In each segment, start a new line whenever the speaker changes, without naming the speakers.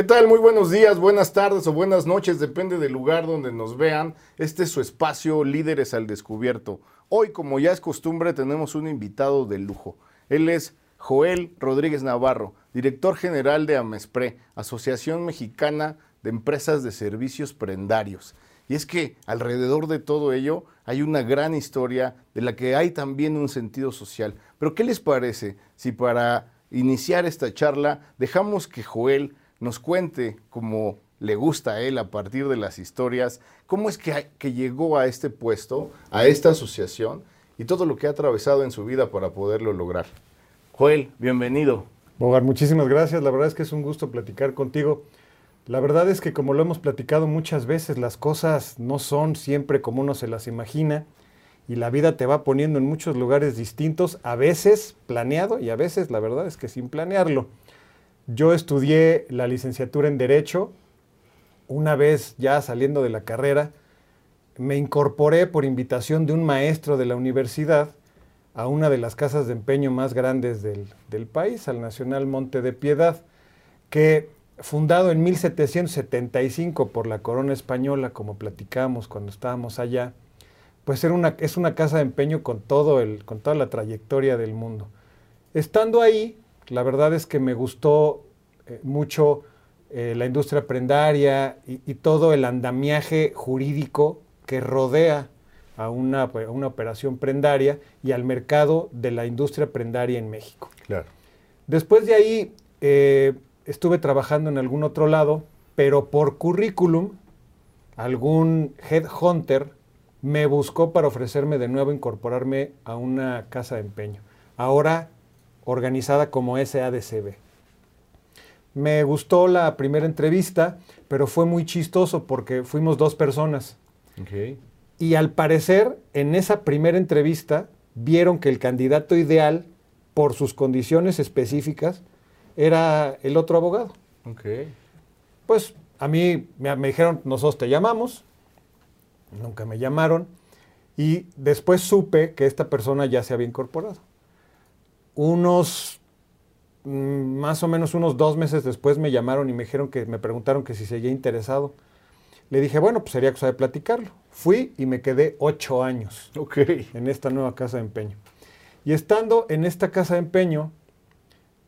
¿Qué tal? Muy buenos días, buenas tardes o buenas noches, depende del lugar donde nos vean. Este es su espacio Líderes al Descubierto. Hoy, como ya es costumbre, tenemos un invitado de lujo. Él es Joel Rodríguez Navarro, director general de AMESPRE, Asociación Mexicana de Empresas de Servicios Prendarios. Y es que alrededor de todo ello hay una gran historia de la que hay también un sentido social. Pero ¿qué les parece si para iniciar esta charla dejamos que Joel nos cuente cómo le gusta a él a partir de las historias, cómo es que, que llegó a este puesto, a esta asociación y todo lo que ha atravesado en su vida para poderlo lograr? Joel, bienvenido.
Bogar, muchísimas gracias. La verdad es que es un gusto platicar contigo. La verdad es que como lo hemos platicado muchas veces, las cosas no son siempre como uno se las imagina y la vida te va poniendo en muchos lugares distintos, a veces planeado y a veces la verdad es que sin planearlo. Yo estudié la licenciatura en Derecho, una vez ya saliendo de la carrera, me incorporé por invitación de un maestro de la universidad a una de las casas de empeño más grandes del, del país, al Nacional Monte de Piedad, que fundado en 1775 por la corona española, como platicamos cuando estábamos allá, pues era una, es una casa de empeño con, todo el, con toda la trayectoria del mundo. Estando ahí, la verdad es que me gustó eh, mucho eh, la industria prendaria y, y, todo el andamiaje jurídico que rodea a una, a una, operación prendaria y al mercado de la industria prendaria en México.
Claro.
Después de ahí, eh, estuve trabajando en algún otro lado, pero por currículum, algún headhunter me buscó para ofrecerme de nuevo incorporarme a una casa de empeño, ahora organizada como SADCB. Me gustó la primera entrevista, pero fue muy chistoso porque fuimos dos personas.
Okay.
Y al parecer, en esa primera entrevista, vieron que el candidato ideal, por sus condiciones específicas, era el otro abogado.
Okay.
Pues a mí me, me, dijeron, nosotros te llamamos, nunca me llamaron, y después supe que esta persona ya se había incorporado. Unos, mmm, más o menos unos dos meses después me llamaron y me dijeron que me preguntaron que si seguía interesado. Le dije, bueno, pues sería cosa de platicarlo. Fui y me quedé ocho años
okay.
en esta nueva casa de empeño. Y estando en esta casa de empeño,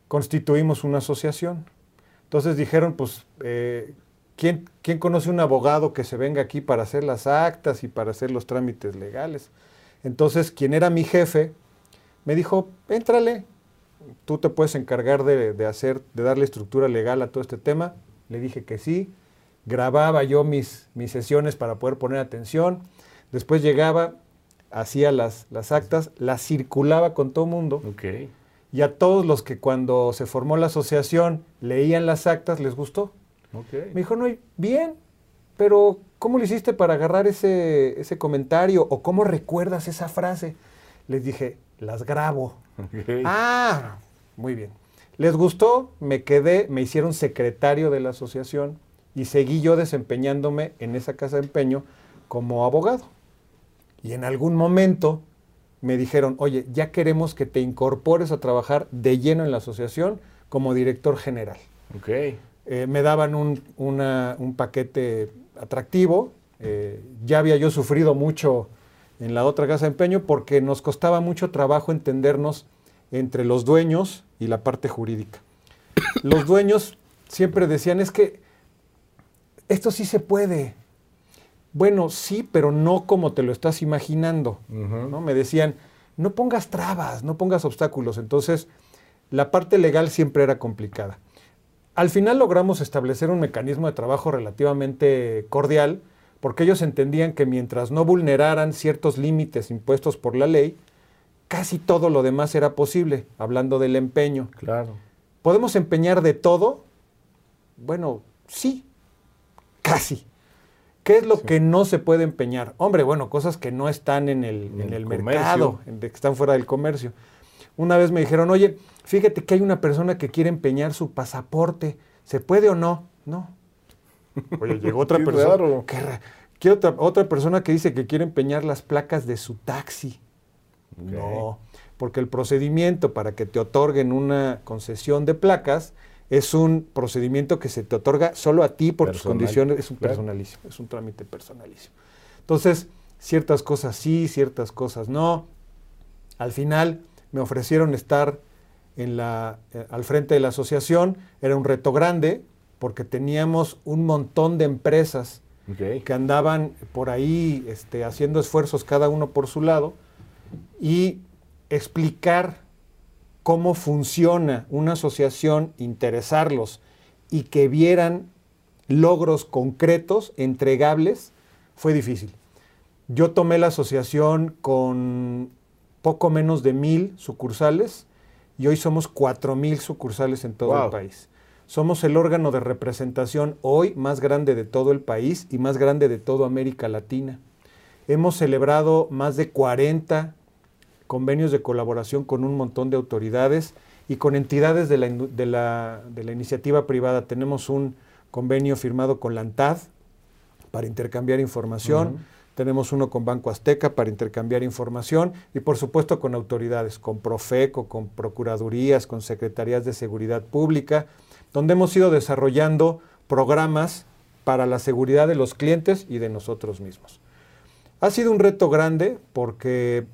constituimos una asociación. Entonces dijeron, pues, eh, ¿quién, ¿quién, conoce un abogado que se venga aquí para hacer las actas y para hacer los trámites legales? Entonces, quien era mi jefe, me dijo, éntrale, tú te puedes encargar de, de, hacer, de darle estructura legal a todo este tema. Le dije que sí, grababa yo mis, mis sesiones para poder poner atención, después llegaba, hacía las, las actas, las circulaba con todo el mundo.
Okay
y a todos los que cuando se formó la asociación leían las actas les gustó.
Okay.
Me dijo, no, bien, pero ¿cómo lo hiciste para agarrar ese, ese comentario o cómo recuerdas esa frase? Les dije, las grabo.
Okay.
Ah, muy bien. Les gustó, me quedé, me hicieron secretario de la asociación y seguí yo desempeñándome en esa casa de empeño como abogado. Y en algún momento me dijeron, oye, ya queremos que te incorpores a trabajar de lleno en la asociación como director general.
Okay.
Eh, me daban un, una, un paquete atractivo. Eh, ya había yo sufrido mucho en la otra casa de empeño porque nos costaba mucho trabajo entendernos entre los dueños y la parte jurídica. Los dueños siempre decían, es que esto sí se puede, bueno, sí, pero no como te lo estás imaginando.
Uh -huh.
¿no? Me decían, no pongas trabas, no pongas obstáculos. Entonces, la parte legal siempre era complicada. Al final logramos establecer un mecanismo de trabajo relativamente cordial, porque ellos entendían que mientras no vulneraran ciertos límites impuestos por la ley, casi todo lo demás era posible, hablando del empeño.
Claro.
¿Podemos empeñar de todo? Bueno, sí, casi. ¿Qué es lo sí. que no se puede empeñar? Hombre, bueno, cosas que no están en el, en el, el mercado, que están fuera del comercio. Una vez me dijeron, oye, fíjate que hay una persona que quiere empeñar su pasaporte. ¿Se puede o no? No. Oye, llegó otra
Qué
persona.
raro.
Qué ra ¿Qué otra, otra persona que dice que quiere empeñar las placas de su taxi. No, porque el procedimiento para que te otorguen una concesión de placas es un procedimiento que se te otorga solo a ti por tus condiciones, es un personalísimo, es un trámite personalísimo. Entonces, ciertas cosas sí, ciertas cosas no. Al final me ofrecieron estar en la, eh, al frente de la asociación, era un reto grande porque teníamos un montón de empresas que andaban por ahí este, haciendo esfuerzos cada uno por su lado y explicar cómo funciona una asociación, interesarlos y que vieran logros concretos, entregables, fue difícil. Yo tomé la asociación con poco menos de mil sucursales y hoy somos cuatro mil sucursales en todo
Wow.
el país. Somos el órgano de representación hoy más grande de todo el país y más grande de toda América Latina. Hemos celebrado más de 40 convenios de colaboración con un montón de autoridades y con entidades de la, indu- de la- de la iniciativa privada. Tenemos un convenio firmado con la ANTAD para intercambiar información. Tenemos uno con Banco Azteca para intercambiar información y por supuesto con autoridades, con Profeco, con Procuradurías, con Secretarías de Seguridad Pública, donde hemos ido desarrollando programas para la seguridad de los clientes y de nosotros mismos. Ha sido un reto grande porque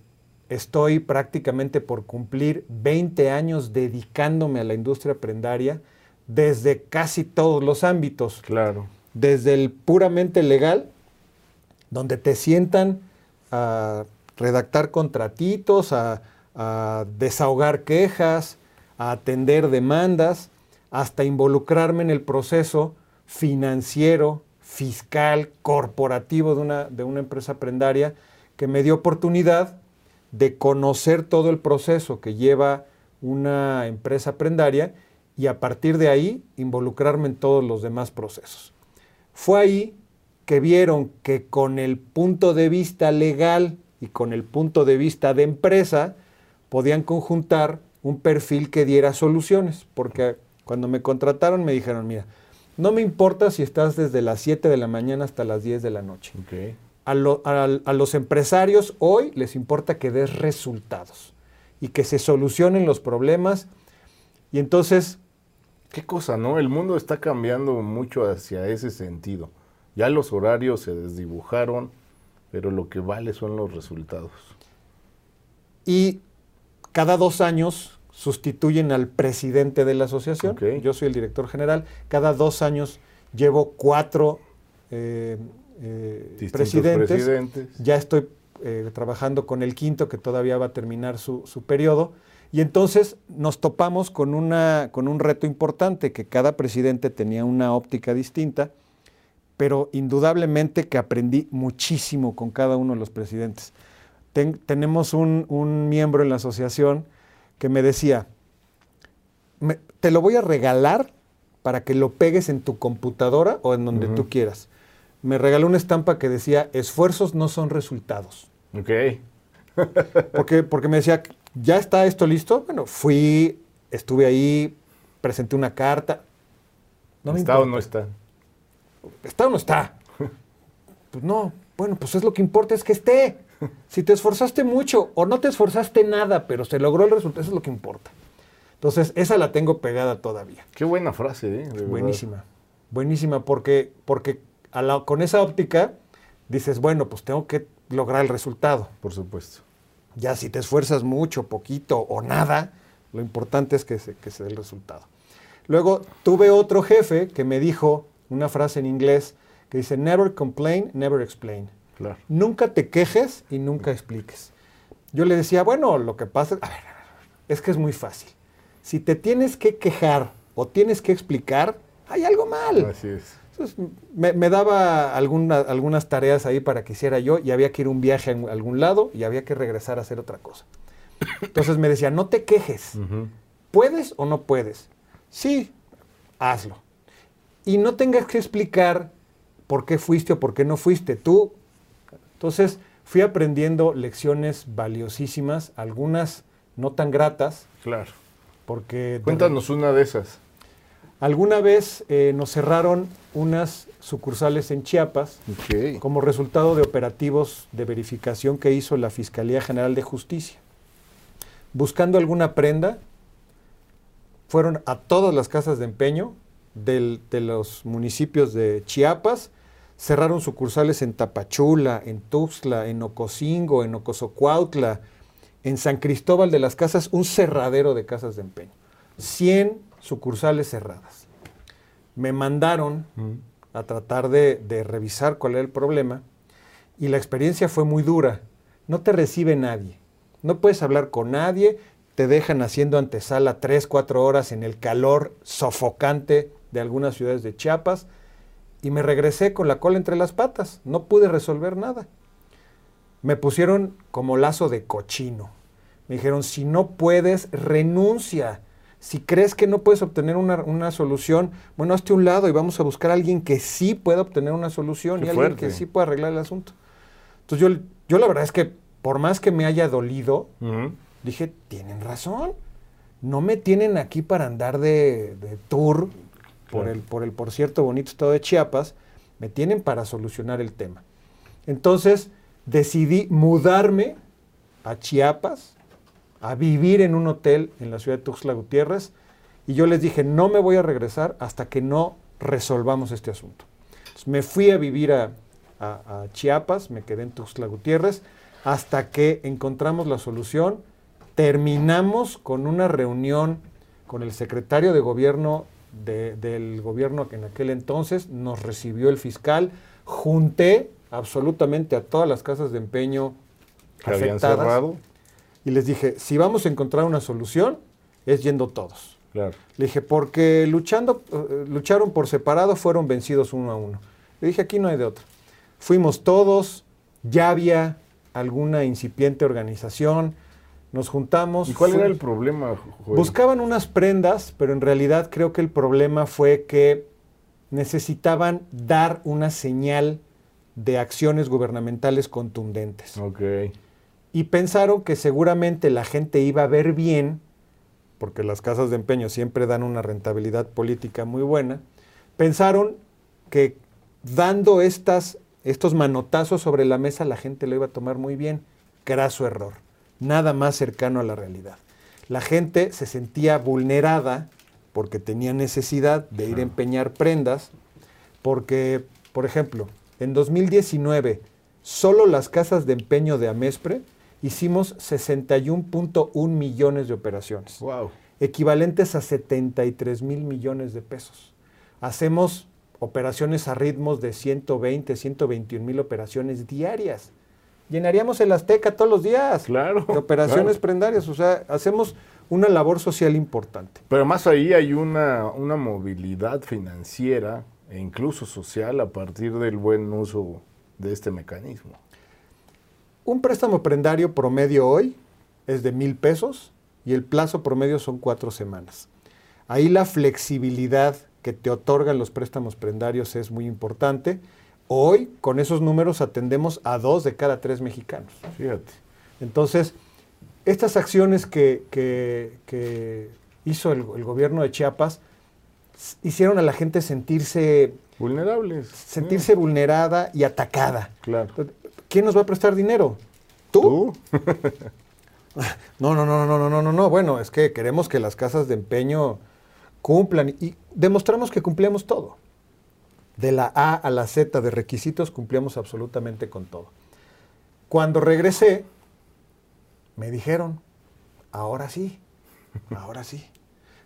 estoy prácticamente por cumplir 20 años dedicándome a la industria prendaria desde casi todos los ámbitos
Claro.
desde el puramente legal, donde te sientan a redactar contratitos, a, a desahogar quejas, a atender demandas, hasta involucrarme en el proceso financiero, fiscal, corporativo de una, de una empresa prendaria que me dio oportunidad de conocer todo el proceso que lleva una empresa prendaria y a partir de ahí involucrarme en todos los demás procesos. Fue ahí que vieron que con el punto de vista legal y con el punto de vista de empresa podían conjuntar un perfil que diera soluciones, porque cuando me contrataron me dijeron, mira, no me importa si estás desde las 7 de la mañana hasta las 10 de la noche.
Ok.
A, lo- a- a los empresarios hoy les importa que des resultados y que se solucionen los problemas. Y entonces,
Qué cosa, ¿no? El mundo está cambiando mucho hacia ese sentido. Ya los horarios se desdibujaron, pero lo que vale son los resultados.
y cada dos años sustituyen al presidente de la asociación. Yo soy el director general. Cada dos años llevo cuatro eh, eh, presidentes.
presidentes.
Ya estoy eh, trabajando con el quinto, que todavía va a terminar su, su periodo. Y entonces nos topamos con, una, con un reto importante, que cada presidente tenía una óptica distinta, pero indudablemente que aprendí muchísimo con cada uno de los presidentes. Ten- tenemos un, un miembro en la asociación que me decía, "Me- te lo voy a regalar para que lo pegues en tu computadora o en donde tú quieras. Me regaló una estampa que decía, esfuerzos no son resultados.
Ok.
Porque, porque me decía, ¿ya está esto listo? Bueno, fui, estuve ahí, presenté una carta. No me
¿Está o no está?
¿Está o no está? Pues no, bueno, pues es lo que importa es que esté. Si te esforzaste mucho o no te esforzaste nada, pero se logró el resultado, eso es lo que importa. Entonces, esa la tengo pegada todavía.
Qué buena frase, ¿eh?
Buenísima, buenísima, porque, porque a la- con esa óptica dices, bueno, pues tengo que lograr el resultado.
Por supuesto.
Ya si te esfuerzas mucho, poquito o nada, lo importante es que se, que se dé el resultado. Luego tuve otro jefe que me dijo una frase en inglés que dice, never complain, never explain.
Claro.
Nunca te quejes y nunca expliques. Yo le decía, bueno, lo que pasa a ver, es que es muy fácil. Si te tienes que quejar o tienes que explicar, hay algo mal.
Así es.
Entonces, me, me daba alguna- algunas tareas ahí para que hiciera yo y había que ir un viaje a algún lado y había que regresar a hacer otra cosa. Entonces me decía, no te quejes. ¿Puedes o no puedes? Sí, hazlo. Y no tengas que explicar por qué fuiste o por qué no fuiste. Tú. Entonces fui aprendiendo lecciones valiosísimas, algunas no tan gratas,
Claro.
porque... de-
Cuéntanos una de esas.
Alguna vez eh, nos cerraron unas sucursales en Chiapas como resultado de operativos de verificación que hizo la Fiscalía General de Justicia. Buscando alguna prenda, fueron a todas las casas de empeño del- de los municipios de Chiapas, cerraron sucursales en Tapachula, en Tuxtla, en Ocosingo, en Ocosocuautla, en San Cristóbal de las Casas, un cerradero de casas de empeño. 100 sucursales cerradas. Me mandaron a tratar de, de revisar cuál era el problema y la experiencia fue muy dura. No te recibe nadie. No puedes hablar con nadie. Te dejan haciendo antesala 3, 4 horas en el calor sofocante de algunas ciudades de Chiapas. Y me regresé con la cola entre las patas. No pude resolver nada. Me pusieron como lazo de cochino. Me dijeron, si no puedes, renuncia. Si crees que no puedes obtener una, una solución, bueno, hazte un lado y vamos a buscar a alguien que sí pueda obtener una solución
Qué
y alguien que sí pueda arreglar el asunto. Entonces yo, yo la verdad es que por más que me haya dolido, dije, tienen razón. No me tienen aquí para andar de, de tour por,
Claro.
el, por el, por cierto, bonito estado de Chiapas. Me tienen para solucionar el tema. Entonces decidí mudarme a Chiapas, a vivir en un hotel en la ciudad de Tuxtla Gutiérrez. Y yo les dije, no me voy a regresar hasta que no resolvamos este asunto. Entonces, me fui a vivir a, a- a Chiapas, me quedé en Tuxtla Gutiérrez, hasta que encontramos la solución. Terminamos con una reunión con el secretario de gobierno de- del gobierno que en aquel entonces nos recibió el fiscal. Junté absolutamente a todas las casas de empeño
Que habían
afectadas
cerrado.
y les dije, si vamos a encontrar una solución, es yendo todos.
Claro.
Le dije, porque luchando, eh, lucharon por separado, fueron vencidos uno a uno. Le dije, aquí no hay de otra. Fuimos todos, ya había alguna incipiente organización, nos juntamos.
¿Y cuál era el problema, Joel?
Buscaban unas prendas, pero en realidad creo que el problema fue que necesitaban dar una señal de acciones gubernamentales contundentes
Ok.
y pensaron que seguramente la gente iba a ver bien, porque las casas de empeño siempre dan una rentabilidad política muy buena, pensaron que dando estas, estos manotazos sobre la mesa la gente lo iba a tomar muy bien. Graso error, nada más cercano a la realidad. La gente se sentía vulnerada porque tenía necesidad de ir a empeñar prendas, porque, por ejemplo, en 2019, solo las casas de empeño de Amespre hicimos 61.1 millones de operaciones,
Wow.
equivalentes a 73 mil millones de pesos. Hacemos operaciones a ritmos de 120, 121 mil operaciones diarias. Llenaríamos el Azteca todos los días
Claro.
de operaciones
claro.
prendarias. O sea, hacemos una labor social importante.
Pero más ahí hay una, una movilidad financiera e incluso social a partir del buen uso de este mecanismo.
Un préstamo prendario promedio hoy es de mil pesos y el plazo promedio son cuatro semanas. Ahí la flexibilidad que te otorgan los préstamos prendarios es muy importante. Hoy, con esos números, atendemos a dos de cada tres mexicanos.
Fíjate.
Entonces, estas acciones que, que- que hizo el, el gobierno de Chiapas hicieron a la gente sentirse,
Vulnerables.
sentirse vulnerada y atacada.
Claro.
¿Quién nos va a prestar dinero? ¿Tú?
¿Tú?
No, no, no, no, no, no, no, no. Bueno, es que queremos que las casas de empeño cumplan y demostramos que cumplíamos todo. De la A a la Z de requisitos cumplíamos absolutamente con todo. Cuando regresé, me dijeron, ahora sí, ahora sí,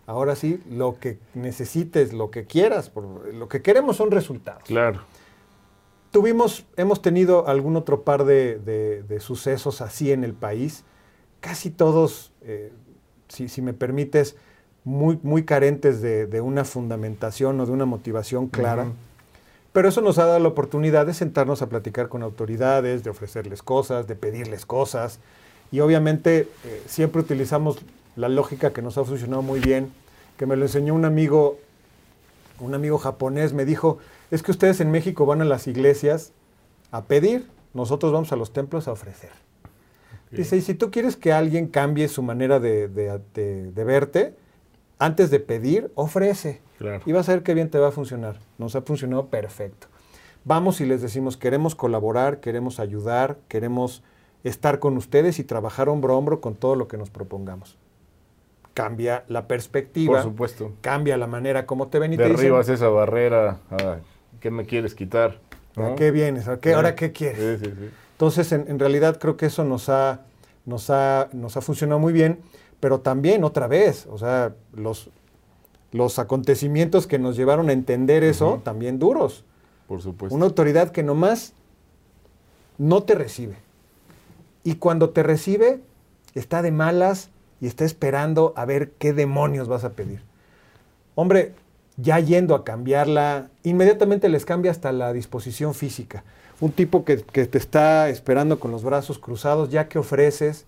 ahora sí, lo que necesites, lo que quieras, por- lo que queremos son resultados.
Claro.
Tuvimos, hemos tenido algún otro par de, de- de sucesos así en el país, casi todos, eh, si, si me permites, muy, muy carentes de, de una fundamentación o de una motivación clara. Pero eso nos ha dado la oportunidad de sentarnos a platicar con autoridades, de ofrecerles cosas, de pedirles cosas. Y obviamente eh, siempre utilizamos la lógica que nos ha funcionado muy bien, que me lo enseñó un amigo, un amigo japonés, me dijo, es que ustedes en México van a las iglesias a pedir, nosotros vamos a los templos a ofrecer. Dice, y si tú quieres que alguien cambie su manera de, de- de- de verte, antes de pedir, ofrece.
Claro.
Y vas a ver qué bien te va a funcionar. Nos ha funcionado perfecto. Vamos y les decimos, queremos colaborar, queremos ayudar, queremos estar con ustedes y trabajar hombro a hombro con todo lo que nos propongamos. cambia la perspectiva.
Por supuesto.
Cambia la manera como te ven y te
Derribas esa barrera. ¿Qué me quieres quitar?
¿A qué vienes? ¿A qué, ¿Ahora qué quieres? Sí, sí, sí. Entonces, en, realidad creo que eso nos ha, nos, ha, nos ha funcionado muy bien, pero también otra vez, o sea, los, los acontecimientos que nos llevaron a entender eso, también duros.
Por supuesto.
Una autoridad que nomás no te recibe. Y cuando te recibe, está de malas y está esperando a ver qué demonios vas a pedir. Hombre, ya yendo a cambiarla, inmediatamente les cambia hasta la disposición física. Un tipo que, te está esperando con los brazos cruzados, ya que ofreces,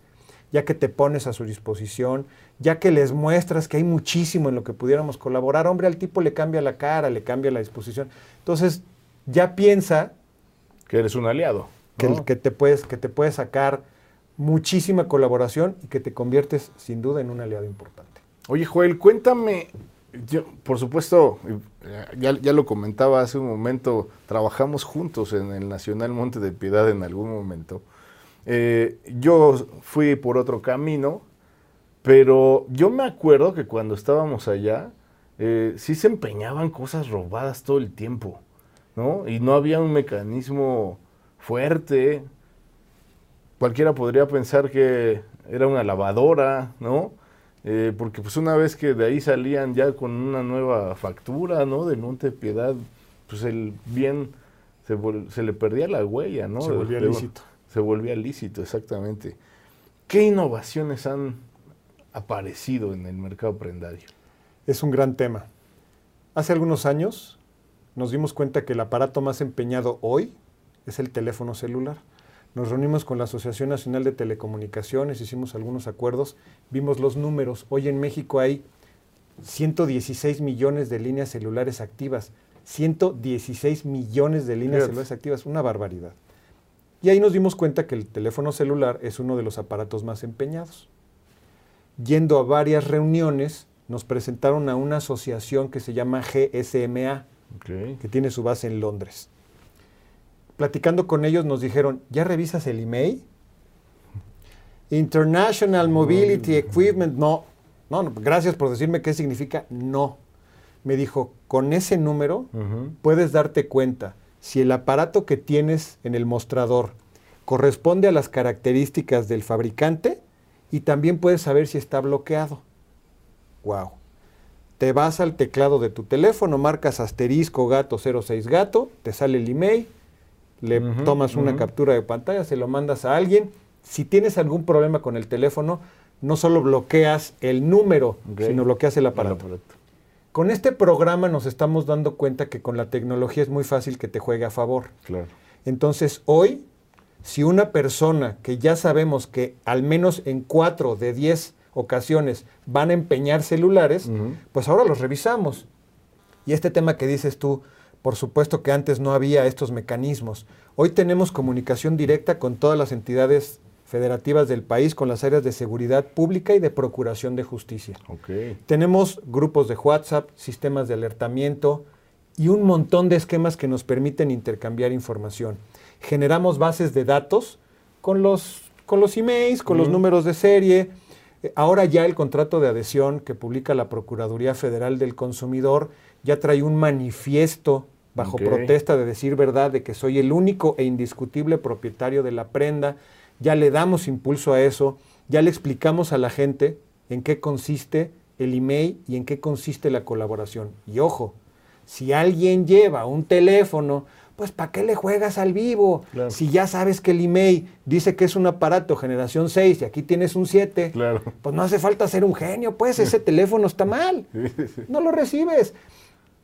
ya que te pones a su disposición, ya que les muestras que hay muchísimo en lo que pudiéramos colaborar, hombre, al tipo le cambia la cara, le cambia la disposición. Entonces, ya piensa...
Que eres un aliado.
Que, que, te puedes, que te puedes sacar muchísima colaboración y que te conviertes sin duda en un aliado importante.
Oye, Joel, cuéntame, yo, por supuesto, ya, lo comentaba hace un momento, trabajamos juntos en el Nacional Monte de Piedad en algún momento. Eh, yo fui por otro camino, pero yo me acuerdo que cuando estábamos allá, eh, sí se empeñaban cosas robadas todo el tiempo, ¿no? Y no había un mecanismo fuerte. Cualquiera podría pensar que era una lavadora, ¿no? Eh, porque pues una vez que de ahí salían ya con una nueva factura, ¿no? Del Monte Piedad, pues el bien se, le perdía la huella, ¿no?
Se volvía lícito.
Se volvía lícito, exactamente. ¿Qué innovaciones han aparecido en el mercado prendario?
Es un gran tema. Hace algunos años nos dimos cuenta que el aparato más empeñado hoy es el teléfono celular. Nos reunimos con la Asociación Nacional de Telecomunicaciones, hicimos algunos acuerdos, vimos los números. Hoy en México hay 116 millones de líneas celulares activas. 116 millones de líneas celulares activas, una barbaridad. Y ahí nos dimos cuenta que el teléfono celular es uno de los aparatos más empeñados. Yendo a varias reuniones, nos presentaron a una asociación que se llama GSMA, que tiene su base en Londres platicando con ellos nos dijeron, ¿ya revisas el email? International Mobility Equipment, no. No, gracias por decirme qué significa no. Me dijo, con ese número puedes darte cuenta si el aparato que tienes en el mostrador corresponde a las características del fabricante y también puedes saber si está bloqueado. Wow. Te vas al teclado de tu teléfono, marcas asterisco gato 06 gato, te sale el email, le tomas una captura de pantalla, se lo mandas a alguien. Si tienes algún problema con el teléfono, no solo bloqueas el número, sino bloqueas el aparato. Con este programa nos estamos dando cuenta que con la tecnología es muy fácil que te juegue a favor.
Claro.
Entonces, hoy, si una persona que ya sabemos que al menos en cuatro de diez ocasiones van a empeñar celulares, pues ahora los revisamos. Y este tema que dices tú, por supuesto que antes no había estos mecanismos. Hoy tenemos comunicación directa con todas las entidades federativas del país, con las áreas de seguridad pública y de procuración de justicia. Tenemos grupos de WhatsApp, sistemas de alertamiento y un montón de esquemas que nos permiten intercambiar información. Generamos bases de datos con los, con los emails, con los números de serie. Ahora ya el contrato de adhesión que publica la Procuraduría Federal del Consumidor ya trae un manifiesto bajo protesta de decir verdad, de que soy el único e indiscutible propietario de la prenda. Ya le damos impulso a eso, ya le explicamos a la gente en qué consiste el email y en qué consiste la colaboración. Y ojo, si alguien lleva un teléfono, pues ¿para qué le juegas al vivo? Si ya sabes que el email dice que es un aparato generación 6 y aquí tienes un 7, pues no hace falta ser un genio, pues ese teléfono está mal. No lo recibes.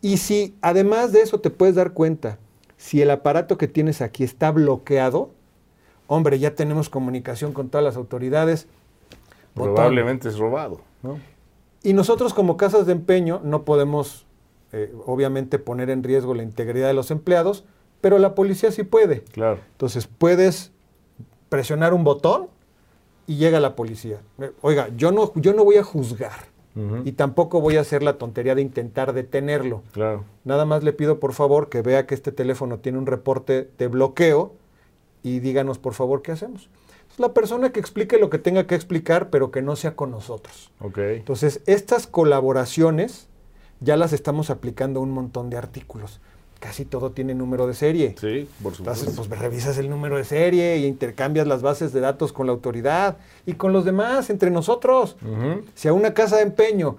Y si además de eso te puedes dar cuenta, si el aparato que tienes aquí está bloqueado, hombre, ya tenemos comunicación con todas las autoridades.
Probablemente es robado.
Y nosotros como casas de empeño no podemos, eh, obviamente, poner en riesgo la integridad de los empleados, pero la policía sí puede.
Claro.
Entonces puedes presionar un botón y llega la policía. Oiga, yo no, yo no voy a juzgar. Y tampoco voy a hacer la tontería de intentar detenerlo.
Claro.
Nada más le pido por favor que vea que este teléfono tiene un reporte de bloqueo y díganos por favor qué hacemos. la persona que explique lo que tenga que explicar, pero que no sea con nosotros.
Ok.
Entonces, estas colaboraciones ya las estamos aplicando a un montón de artículos. Casi todo tiene número de serie.
Sí, por supuesto.
Entonces, pues revisas el número de serie y intercambias las bases de datos con la autoridad y con los demás, entre nosotros. Si a una casa de empeño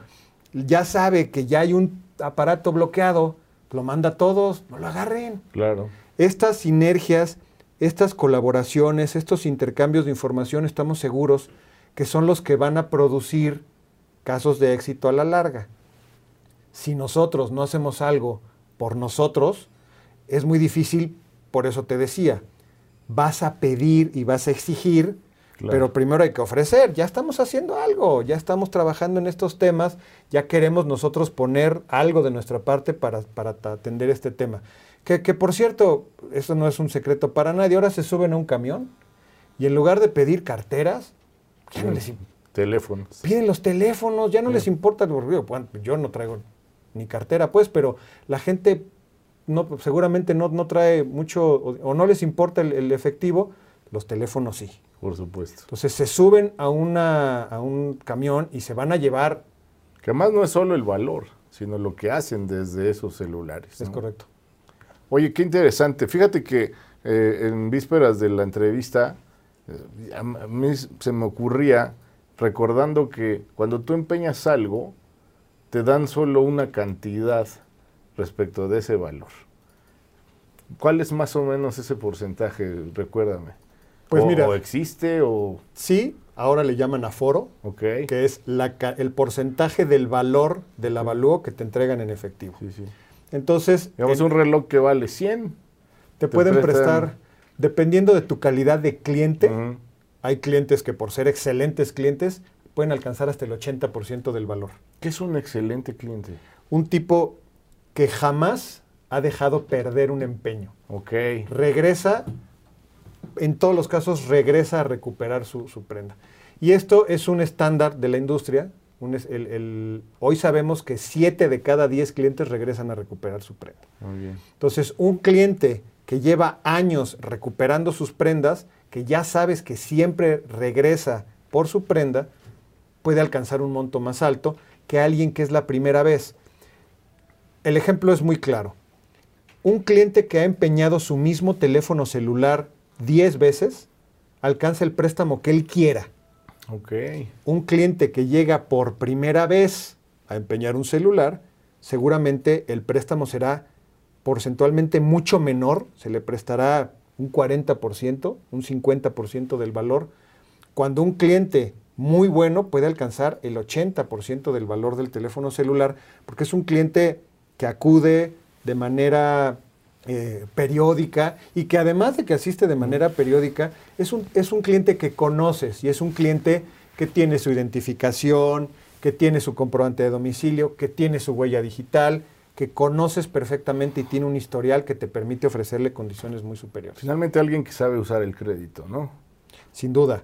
ya sabe que ya hay un aparato bloqueado, lo manda a todos, no lo agarren.
Claro.
Estas sinergias, estas colaboraciones, estos intercambios de información, estamos seguros que son los que van a producir casos de éxito a la larga. Si nosotros no hacemos algo por nosotros, es muy difícil, por eso te decía, vas a pedir y vas a exigir,
Claro.
pero primero hay que ofrecer. Ya estamos haciendo algo, ya estamos trabajando en estos temas, ya queremos nosotros poner algo de nuestra parte para, para atender este tema. Que, que, por cierto, eso no es un secreto para nadie, ahora se suben a un camión y en lugar de pedir carteras, ya no les im-
Teléfonos.
piden los teléfonos, ya no
Sí.
les importa el ruido. Bueno, yo no traigo ni cartera, pues, pero la gente no, seguramente no, no trae mucho o, o no les importa el, el efectivo, los teléfonos sí.
Por supuesto.
Entonces se suben a, una, a un camión y se van a llevar,
Que además no es solo el valor, sino lo que hacen desde esos celulares.
es
¿no?
correcto.
Oye, qué interesante. Fíjate que eh, en vísperas de la entrevista, eh, a, mí se me ocurría, recordando que cuando tú empeñas algo, te dan solo una cantidad respecto de ese valor. ¿Cuál es más o menos ese porcentaje? Recuérdame.
Pues
o,
mira.
o existe o...
Sí, ahora le llaman aforo,
Ok.
que es la el porcentaje del valor del avalúo que te entregan en efectivo.
Sí, sí.
Entonces,
Digamos
en-
un reloj que vale 100.
te
te
pueden
prestan-
prestar, dependiendo de tu calidad de cliente. Hay clientes que por ser excelentes clientes pueden alcanzar hasta el 80% del valor.
¿Qué es un excelente cliente?
Un tipo que jamás ha dejado perder un empeño.
Ok.
Regresa, en todos los casos, regresa a recuperar su, su prenda. Y esto es un estándar de la industria. Un es- el- el- hoy sabemos que 7 de cada 10 clientes regresan a recuperar su prenda.
Muy bien.
Entonces, un cliente que lleva años recuperando sus prendas, que ya sabes que siempre regresa por su prenda, puede alcanzar un monto más alto que alguien que es la primera vez. El ejemplo es muy claro. Un cliente que ha empeñado su mismo teléfono celular 10 veces, alcanza el préstamo que él quiera. Un cliente que llega por primera vez a empeñar un celular, seguramente el préstamo será porcentualmente mucho menor, se le prestará un 40%, un 50% del valor, cuando un cliente muy bueno puede alcanzar el 80% del valor del teléfono celular, porque es un cliente que acude de manera eh, periódica y que además de que asiste de manera periódica, es un, es un cliente que conoces y es un cliente que tiene su identificación, que tiene su comprobante de domicilio, que tiene su huella digital, que conoces perfectamente y tiene un historial que te permite ofrecerle condiciones muy superiores.
Finalmente alguien que sabe usar el crédito, ¿no?
Sin duda.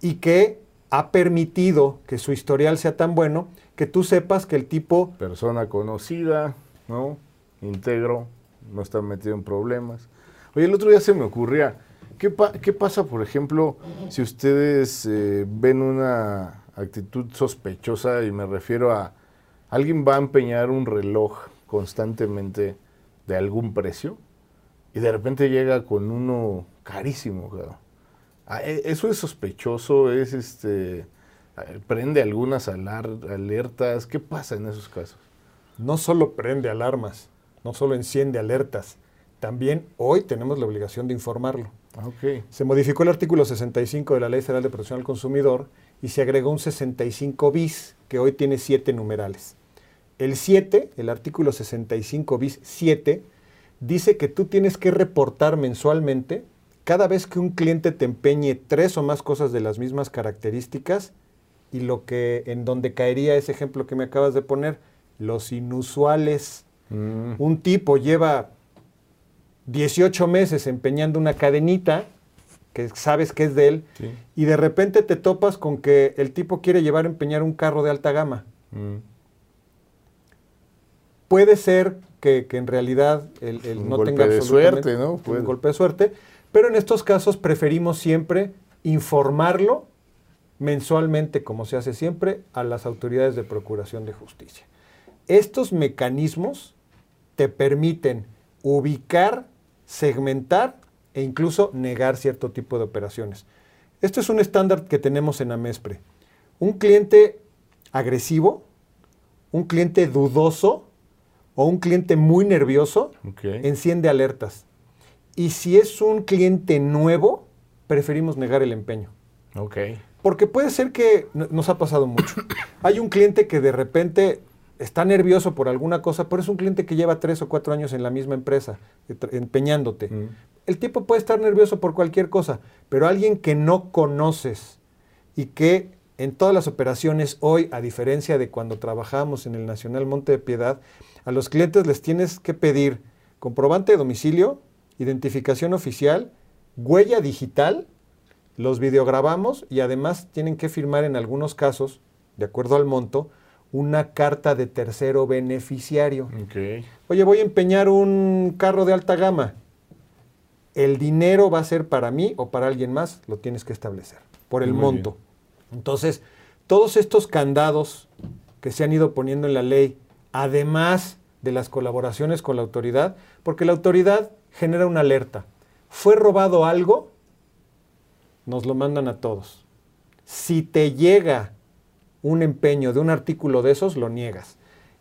Y que ha permitido que su historial sea tan bueno que tú sepas que el tipo
Persona conocida, ¿no? Íntegro, no está metido en problemas. Oye, el otro día se me ocurría, ¿qué, qué pasa, por ejemplo, si ustedes eh, ven una actitud sospechosa y me refiero a alguien va a empeñar un reloj constantemente de algún precio y de repente llega con uno carísimo, cabrón. Ah, e- Eso es sospechoso, es este prende algunas alertas. ¿Qué pasa en esos casos?
no solo prende alarmas, no solo enciende alertas, también hoy tenemos la obligación de informarlo.
Ah, Ok.
Se modificó el artículo 65 de la Ley Federal de Protección al Consumidor y se agregó un 65 bis que hoy tiene siete numerales. El 7, el artículo 65 bis 7, dice que tú tienes que reportar mensualmente cada vez que un cliente te empeñe tres o más cosas de las mismas características y lo que en donde caería ese ejemplo que me acabas de poner, los inusuales.
Mm,
Un tipo lleva 18 meses empeñando una cadenita que sabes que es de él
sí.
y de repente te topas con que el tipo quiere llevar a empeñar un carro de alta gama.
Mm.
Puede ser que, que en realidad él, él
Un
no
golpe
tenga
de
absolutamente
suerte, ¿no? Puede.
un golpe de suerte, pero en estos casos preferimos siempre informarlo mensualmente, como se hace siempre, a las autoridades de Procuración de Justicia. Estos mecanismos te permiten ubicar, segmentar e incluso negar cierto tipo de operaciones. Esto es un estándar que tenemos en Amespre. Un cliente agresivo, un cliente dudoso o un cliente muy nervioso enciende alertas. Y si es un cliente nuevo, preferimos negar el empeño. Porque puede ser que nos ha pasado mucho. Hay un cliente que de repente está nervioso por alguna cosa, pero es un cliente que lleva tres o cuatro años en la misma empresa, empeñándote. Mm. El tipo puede estar nervioso por cualquier cosa, pero alguien que no conoces y que en todas las operaciones hoy, a diferencia de cuando trabajamos en el Nacional Monte de Piedad, a los clientes les tienes que pedir comprobante de domicilio, identificación oficial, huella digital, los videograbamos y además tienen que firmar en algunos casos, de acuerdo al monto, una carta de tercero beneficiario. Oye, voy a empeñar un carro de alta gama. El dinero va a ser para mí o para alguien más, lo tienes que establecer, por el monto. Entonces, todos estos candados que se han ido poniendo en la ley, además de las colaboraciones con la autoridad, porque la autoridad genera una alerta. ¿Fue robado algo? Nos lo mandan a todos. Si te llega un empeño de un artículo de esos, lo niegas.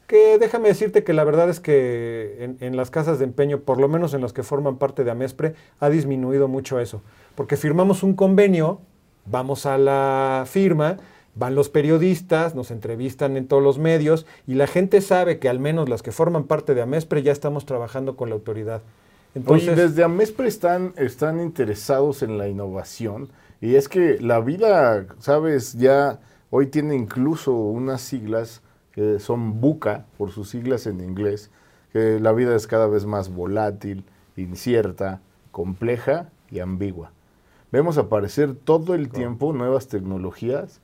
Que déjame decirte que la verdad es que en, las casas de empeño, por lo menos en las que forman parte de Amespre, ha disminuido mucho eso. Porque firmamos un convenio, vamos a la firma, van los periodistas, nos entrevistan en todos los medios y la gente sabe que al menos las que forman parte de Amespre ya estamos trabajando con la autoridad.
Entonces, desde Amespre están, están interesados en la innovación y es que la vida, sabes, ya Hoy tiene incluso unas siglas que son buca, por sus siglas en inglés, que la vida es cada vez más volátil, incierta, compleja y ambigua. Vemos aparecer todo el tiempo nuevas tecnologías.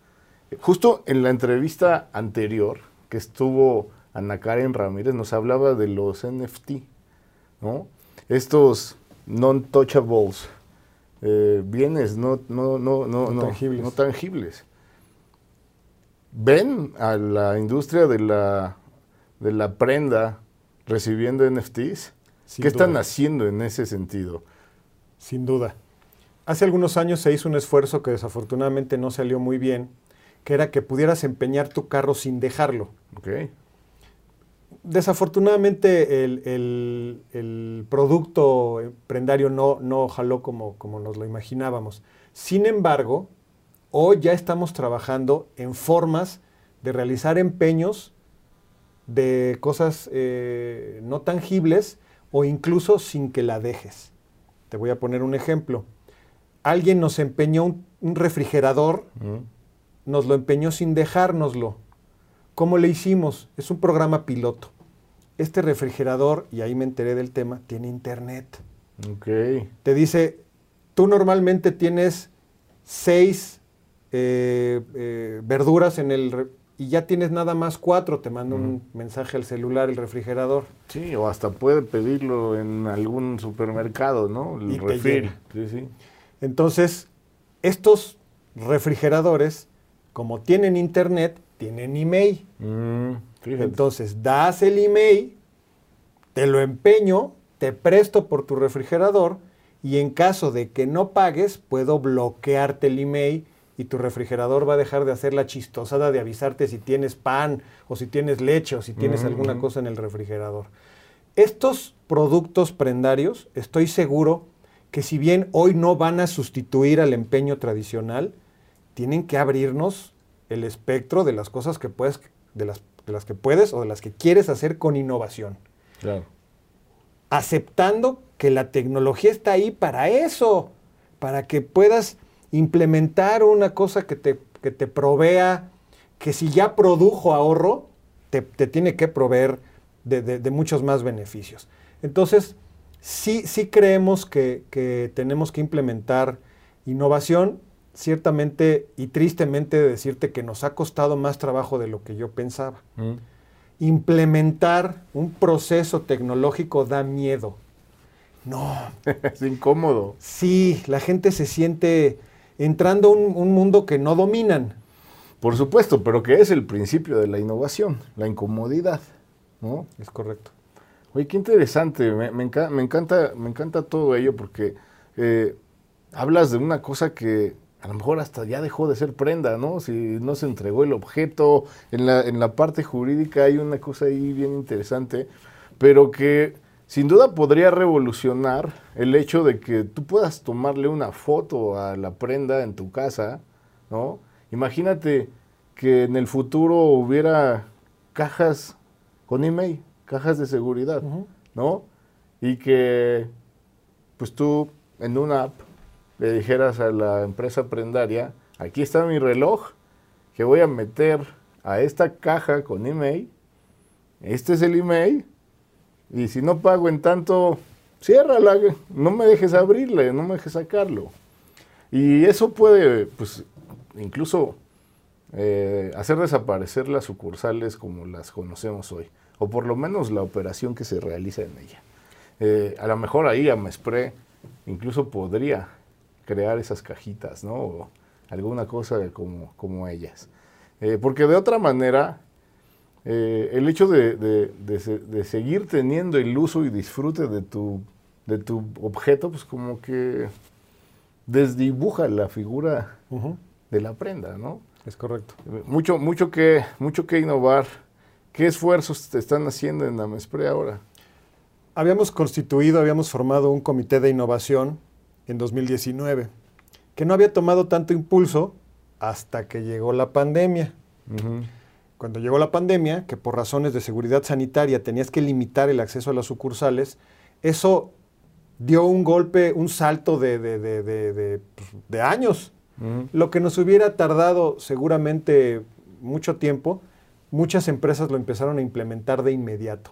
Justo en la entrevista anterior que estuvo Ana Karen Ramírez nos hablaba de los NFT, ¿no? Estos non-touchables, eh, bienes no, no, no, no, no tangibles ven a la industria de la, de la prenda recibiendo NFTs? ¿Qué están haciendo en ese sentido?
Sin duda. Hace algunos años se hizo un esfuerzo que desafortunadamente no salió muy bien, que era que pudieras empeñar tu carro sin dejarlo.
Okay.
Desafortunadamente el, producto prendario no, no jaló como, como nos lo imaginábamos. Sin embargo, Hoy ya estamos trabajando en formas de realizar empeños de cosas eh, no tangibles o incluso sin que la dejes. Te voy a poner un ejemplo. Alguien nos empeñó un, refrigerador, nos lo empeñó sin dejárnoslo. ¿Cómo le hicimos? Es un programa piloto. Este refrigerador, y ahí me enteré del tema, tiene internet. Te dice, tú normalmente tienes seis eh, eh, verduras en el y ya tienes nada más cuatro, te manda un mensaje al celular el refrigerador.
Sí, o hasta puede pedirlo en algún supermercado, ¿no?
El y Sí, sí. Entonces, estos refrigeradores, como tienen internet, tienen email. Mm, Entonces, das el email, te lo empeño, te presto por tu refrigerador y en caso de que no pagues, puedo bloquearte el email y tu refrigerador va a dejar de hacer la chistosada de avisarte si tienes pan o si tienes leche o si tienes alguna cosa en el refrigerador. Estos productos prendarios, estoy seguro que si bien hoy no van a sustituir al empeño tradicional, tienen que abrirnos el espectro de las cosas que puedes, de las, de las que puedes o de las que quieres hacer con innovación.
Claro.
Aceptando que la tecnología está ahí para eso, para que puedas implementar una cosa que te, te provea, que si ya produjo ahorro, te, tiene que proveer de, muchos más beneficios. Entonces, sí, sí creemos que, tenemos que implementar innovación, ciertamente y tristemente decirte que nos ha costado más trabajo de lo que yo pensaba. Mm. Implementar un proceso tecnológico da miedo. No.
es incómodo.
Sí, la gente se siente entrando a un, un mundo que no dominan.
Por supuesto, pero que es el principio de la innovación, la incomodidad, ¿no?
Es correcto.
Oye, qué interesante, me, me enca- me encanta, me encanta todo ello porque eh, hablas de una cosa que a lo mejor hasta ya dejó de ser prenda, ¿no? Si no se entregó el objeto, en la, en la parte jurídica hay una cosa ahí bien interesante, pero que sin duda podría revolucionar el hecho de que tú puedas tomarle una foto a la prenda en tu casa, ¿no? Imagínate que en el futuro hubiera cajas con email, cajas de seguridad. ¿no? Y que pues tú en una app le dijeras a la empresa prendaria, aquí está mi reloj que voy a meter a esta caja con email, este es el email, y si no pago en tanto, ciérrala, no me dejes abrirle, no me dejes sacarlo. Y eso puede, pues, incluso eh, hacer desaparecer las sucursales como las conocemos hoy, o por lo menos la operación que se realiza en ella. Eh, a lo mejor ahí Amespre incluso podría crear esas cajitas, ¿no? O alguna cosa como, como ellas. Eh, porque de otra manera, eh, el hecho de, de- de se- de seguir teniendo el uso y disfrute de tu, de tu objeto, pues como que desdibuja la figura de la prenda, ¿no?
Es correcto.
Mucho, mucho, que, mucho que innovar. ¿Qué esfuerzos te están haciendo en Amespre ahora?
Habíamos constituido, habíamos formado un comité de innovación en 2019, que no había tomado tanto impulso hasta que llegó la pandemia. Cuando llegó la pandemia, que por razones de seguridad sanitaria tenías que limitar el acceso a las sucursales, eso dio un golpe, un salto de, de- de- de- de, pues, años. Lo que nos hubiera tardado seguramente mucho tiempo, muchas empresas lo empezaron a implementar de inmediato.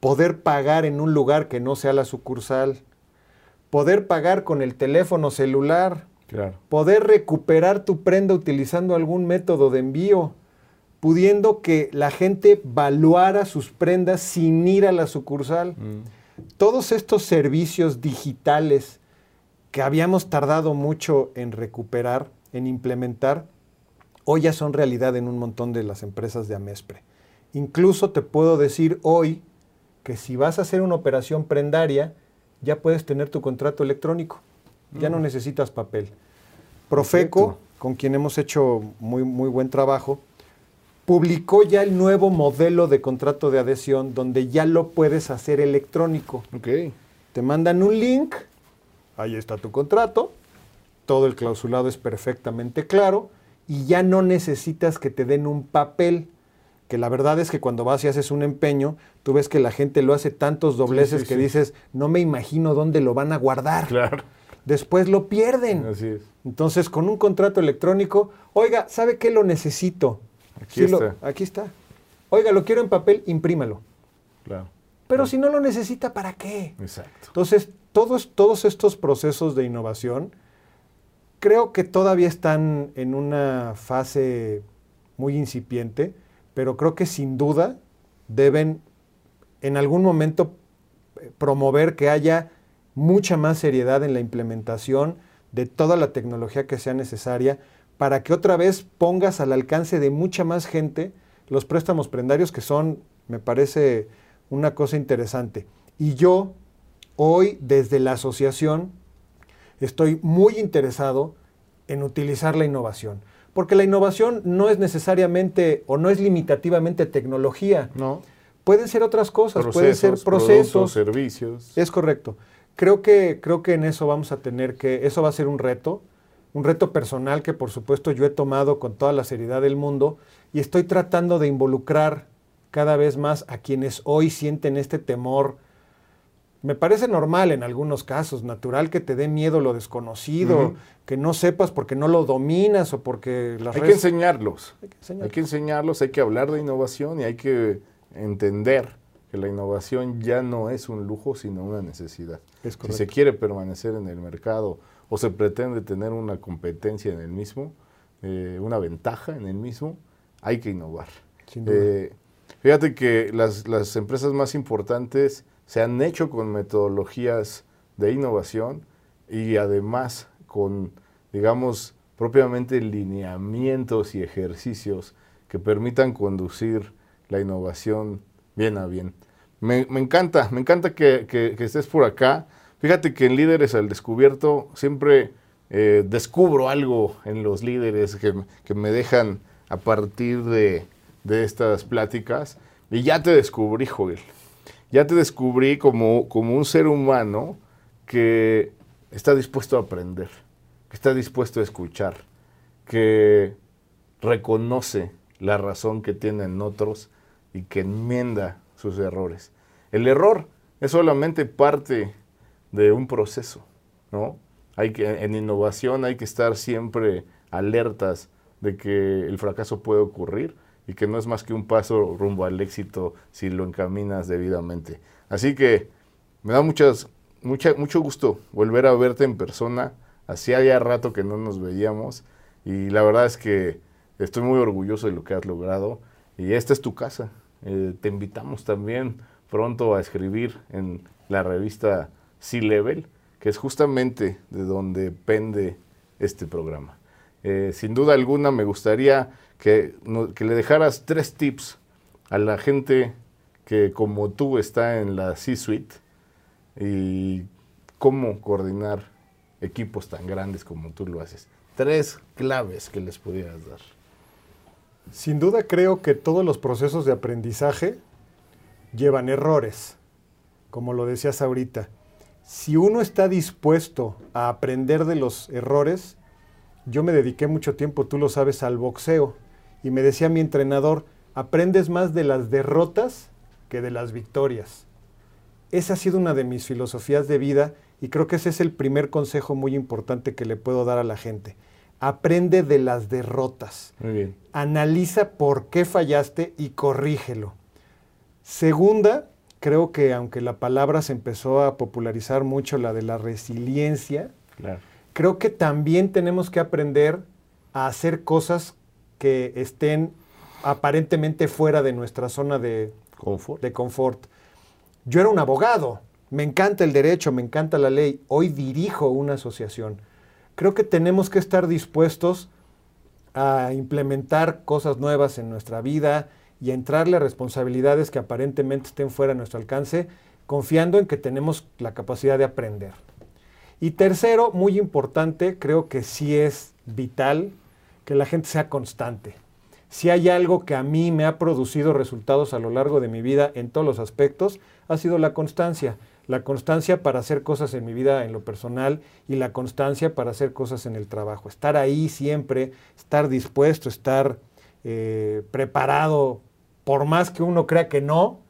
Poder pagar en un lugar que no sea la sucursal, poder pagar con el teléfono celular,
Claro.
poder recuperar tu prenda utilizando algún método de envío, pudiendo que la gente valuara sus prendas sin ir a la sucursal.
Mm.
Todos estos servicios digitales que habíamos tardado mucho en recuperar, en implementar, hoy ya son realidad en un montón de las empresas de Amespre. Incluso te puedo decir hoy que si vas a hacer una operación prendaria, ya puedes tener tu contrato electrónico. Ya no necesitas papel. Profeco,
Perfecto.
con quien hemos hecho muy, muy buen trabajo, publicó ya el nuevo modelo de contrato de adhesión donde ya lo puedes hacer electrónico.
Ok.
Te mandan un link, ahí está tu contrato, todo el clausulado es perfectamente claro y ya no necesitas que te den un papel, que la verdad es que cuando vas y haces un empeño, tú ves que la gente lo hace tantos dobleces
sí,
que
sí.
dices, no me imagino dónde lo van a guardar.
Claro.
Después lo pierden.
Así es.
Entonces, con un contrato electrónico, oiga, ¿sabe qué lo necesito?
Aquí
lo-
está.
Oiga, lo quiero en papel, imprímalo.
Claro.
Pero si no lo necesita, ¿para qué?
Exacto.
Entonces, todos, todos estos procesos de innovación creo que todavía están en una fase muy incipiente, pero creo que sin duda deben en algún momento eh, promover que haya mucha más seriedad en la implementación de toda la tecnología que sea necesaria para que otra vez pongas al alcance de mucha más gente los préstamos prendarios que son, me parece, una cosa interesante. Y yo, hoy, desde la asociación, estoy muy interesado en utilizar la innovación. Porque la innovación no es necesariamente o no es limitativamente tecnología.
No.
Pueden ser otras cosas, pueden ser
productos,
procesos.
servicios.
Es correcto. Creo que, creo que en eso vamos a tener que, eso va a ser un reto, un reto personal que por supuesto yo he tomado con toda la seriedad del mundo y estoy tratando de involucrar cada vez más a quienes hoy sienten este temor. Me parece normal en algunos casos, natural que te dé miedo lo desconocido, que no sepas porque no lo dominas o porque las
Hay que enseñarlos.
Hay que enseñar.
Hay que enseñarlos, hay que hablar de innovación y hay que entender que la innovación ya no es un lujo, sino una necesidad.
Es
Si se quiere permanecer en el mercado o se pretende tener una competencia en el mismo, eh, una ventaja en el mismo, hay que innovar. Eh, fíjate que las, las empresas más importantes se han hecho con metodologías de innovación y además con digamos, propiamente lineamientos y ejercicios que permitan conducir la innovación bien a bien. Me, encanta, me encanta que, estés por acá. Fíjate que en Líderes al Descubierto siempre eh, descubro algo en los líderes que, me dejan a partir de, de, estas pláticas. Y ya te descubrí, Joel. Ya te descubrí como, como un ser humano que está dispuesto a aprender, que está dispuesto a escuchar, que reconoce la razón que tienen otros y que enmienda sus errores. El error es solamente parte de un proceso, ¿no? Hay que, en innovación hay que estar siempre alertas de que el fracaso puede ocurrir y que no es más que un paso rumbo al éxito si lo encaminas debidamente. Así que me da muchas, mucha, mucho gusto volver a verte en persona. Hacía ya rato que no nos veíamos y la verdad es que estoy muy orgulloso de lo que has logrado y esta es tu casa. Eh, te invitamos también pronto a escribir en la revista Sea Level, que es justamente de donde pende este programa. Eh, sin duda alguna me gustaría que, que, le dejaras tres tips a la gente que como tú está en la C-Suite y cómo coordinar equipos tan grandes como tú lo haces. Tres claves que les pudieras dar.
Sin duda creo que todos los procesos de aprendizaje llevan errores, como lo decías ahorita. Si uno está dispuesto a aprender de los errores, yo me dediqué mucho tiempo, tú lo sabes, al boxeo. Y me decía mi entrenador, aprendes más de las derrotas que de las victorias. Esa ha sido una de mis filosofías de vida y creo que ese es el primer consejo muy importante que le puedo dar a la gente. Aprende de las derrotas.
Muy bien.
Analiza por qué fallaste y corrígelo. Segunda, creo que aunque la palabra se empezó a popularizar mucho, la de la resiliencia, creo que también tenemos que aprender a hacer cosas que estén aparentemente fuera de nuestra zona de
confort.
de confort. Yo era un abogado, me encanta el derecho, me encanta la ley, hoy dirijo una asociación. Creo que tenemos que estar dispuestos a implementar cosas nuevas en nuestra vida, y entrarle a responsabilidades que aparentemente estén fuera de nuestro alcance, confiando en que tenemos la capacidad de aprender. Y tercero, muy importante, creo que sí es vital que la gente sea constante. Si hay algo que a mí me ha producido resultados a lo largo de mi vida en todos los aspectos, ha sido la constancia. La constancia para hacer cosas en mi vida en lo personal y la constancia para hacer cosas en el trabajo. Estar ahí siempre, estar dispuesto, estar eh, preparado por más que uno crea que no,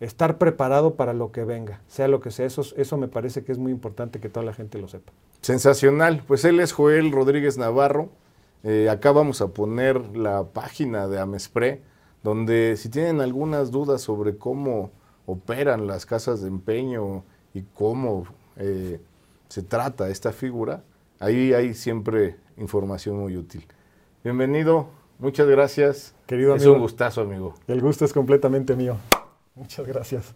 estar preparado para lo que venga, sea lo que sea. Eso, eso me parece que es muy importante que toda la gente lo sepa.
Sensacional. Pues él es Joel Rodríguez Navarro. Eh, acá vamos a poner la página de Amespre, donde si tienen algunas dudas sobre cómo operan las casas de empeño y cómo eh, se trata esta figura, ahí hay siempre información muy útil. Bienvenido, Muchas gracias.
Querido
amigo. Es un gustazo, amigo.
El gusto es completamente mío. Muchas gracias.